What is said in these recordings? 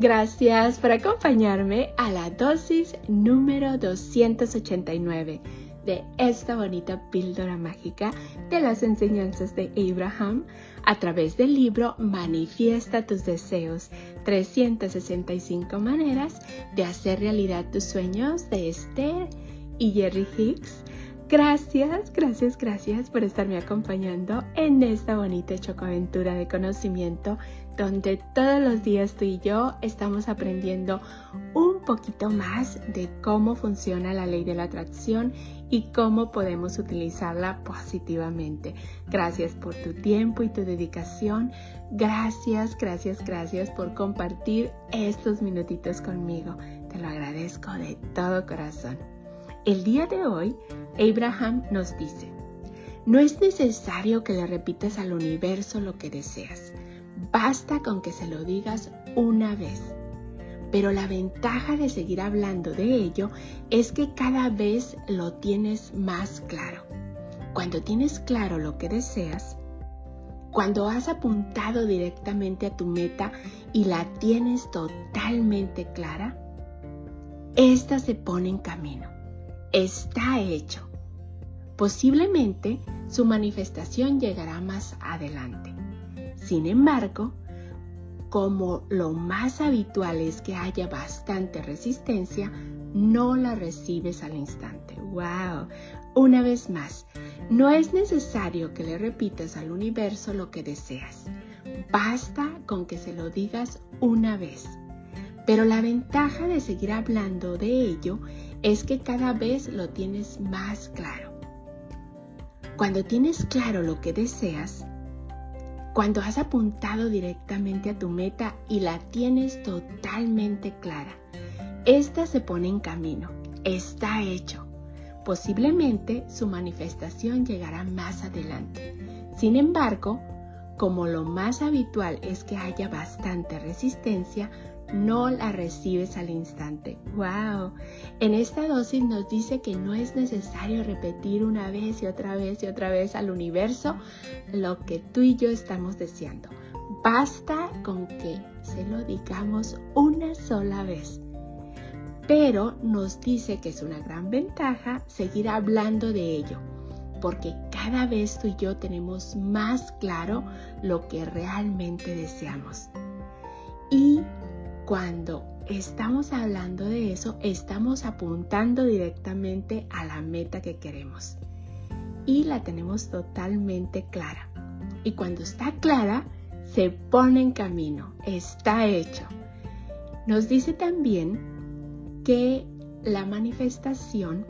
Gracias por acompañarme a la dosis número 289 de esta bonita píldora mágica de las enseñanzas de Abraham a través del libro Manifiesta tus deseos, 365 maneras de hacer realidad tus sueños de Esther y Jerry Hicks. Gracias, gracias, gracias por estarme acompañando en esta bonita chocoaventura de conocimiento donde todos los días tú y yo estamos aprendiendo un poquito más de cómo funciona la ley de la atracción y cómo podemos utilizarla positivamente. Gracias por tu tiempo y tu dedicación. Gracias, gracias, gracias por compartir estos minutitos conmigo. Te lo agradezco de todo corazón. El día de hoy, Abraham nos dice, no es necesario que le repitas al universo lo que deseas, basta con que se lo digas una vez. Pero la ventaja de seguir hablando de ello es que cada vez lo tienes más claro. Cuando tienes claro lo que deseas, cuando has apuntado directamente a tu meta y la tienes totalmente clara, esta se pone en camino está hecho. Posiblemente su manifestación llegará más adelante. Sin embargo, como lo más habitual es que haya bastante resistencia, no la recibes al instante. ¡Wow! Una vez más, no es necesario que le repitas al universo lo que deseas. Basta con que se lo digas una vez. Pero la ventaja de seguir hablando de ello es que cada vez lo tienes más claro. Cuando tienes claro lo que deseas, cuando has apuntado directamente a tu meta y la tienes totalmente clara, esta se pone en camino, está hecho. Posiblemente su manifestación llegará más adelante. Sin embargo, como lo más habitual es que haya bastante resistencia, no la recibes al instante. ¡Wow! En esta dosis nos dice que no es necesario repetir una vez y otra vez y otra vez al universo lo que tú y yo estamos deseando. Basta con que se lo digamos una sola vez. Pero nos dice que es una gran ventaja seguir hablando de ello, porque cada vez tú y yo tenemos más claro lo que realmente deseamos. Y cuando estamos hablando de eso, estamos apuntando directamente a la meta que queremos. Y la tenemos totalmente clara. Y cuando está clara, se pone en camino, está hecho. Nos dice también que la manifestación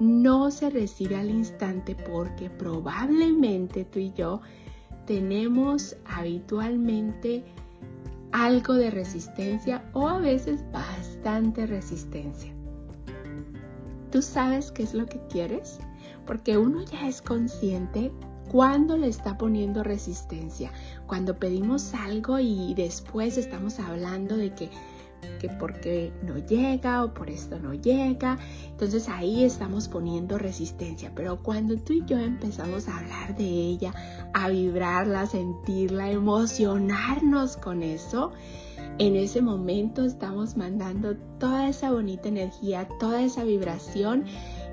no se recibe al instante porque probablemente tú y yo tenemos habitualmente algo de resistencia o a veces bastante resistencia. ¿Tú sabes qué es lo que quieres? Porque uno ya es consciente cuando le está poniendo resistencia, cuando pedimos algo y después estamos hablando de que que porque no llega o por esto no llega. Entonces ahí estamos poniendo resistencia. Pero cuando tú y yo empezamos a hablar de ella, a vibrarla, a sentirla, a emocionarnos con eso, en ese momento estamos mandando toda esa bonita energía, toda esa vibración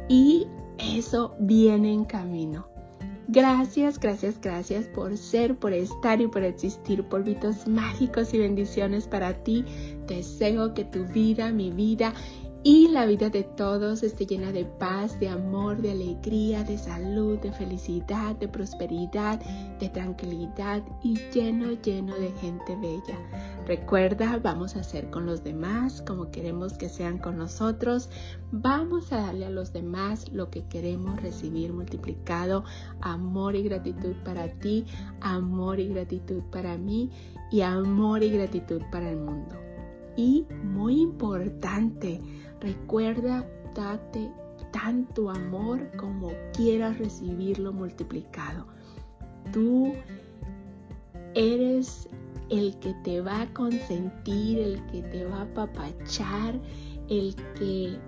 y eso viene en camino. Gracias, gracias, gracias por ser, por estar y por existir, polvitos mágicos y bendiciones para ti. Deseo que tu vida, mi vida y la vida de todos esté llena de paz, de amor, de alegría, de salud, de felicidad, de prosperidad, de tranquilidad y lleno, lleno de gente bella. Recuerda, vamos a hacer con los demás como queremos que sean con nosotros. Vamos a darle a los demás lo que queremos recibir multiplicado. Amor y gratitud para ti, amor y gratitud para mí y amor y gratitud para el mundo. Y muy importante, Recuerda, date tanto amor como quieras recibirlo multiplicado. Tú eres el que te va a consentir, el que te va a apapachar, el que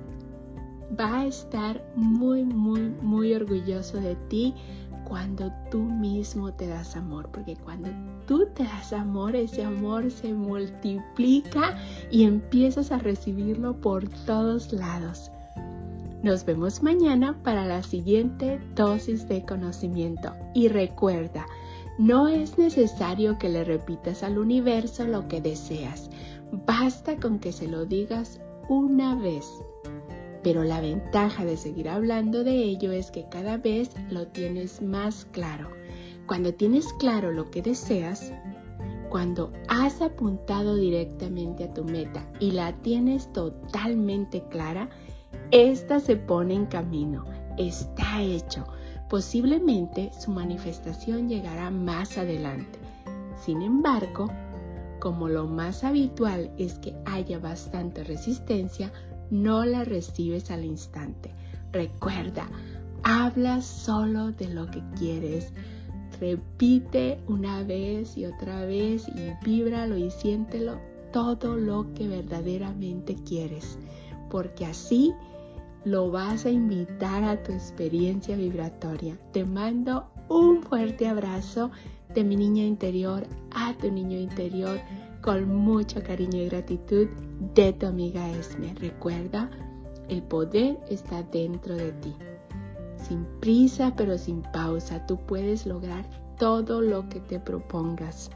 va a estar muy, muy, muy orgulloso de ti cuando tú mismo te das amor, porque cuando tú te das amor, ese amor se multiplica y empiezas a recibirlo por todos lados. Nos vemos mañana para la siguiente dosis de conocimiento. Y recuerda, no es necesario que le repitas al universo lo que deseas, basta con que se lo digas una vez pero la ventaja de seguir hablando de ello es que cada vez lo tienes más claro. Cuando tienes claro lo que deseas, cuando has apuntado directamente a tu meta y la tienes totalmente clara, esta se pone en camino, está hecho. Posiblemente su manifestación llegará más adelante. Sin embargo, como lo más habitual es que haya bastante resistencia, no la recibes al instante. Recuerda, habla solo de lo que quieres. Repite una vez y otra vez y víbralo y siéntelo todo lo que verdaderamente quieres, porque así lo vas a invitar a tu experiencia vibratoria. Te mando un fuerte abrazo de mi niña interior a tu niño interior con mucho cariño y gratitud de tu amiga Esme. Recuerda, el poder está dentro de ti. Sin prisa pero sin pausa, tú puedes lograr todo lo que te propongas.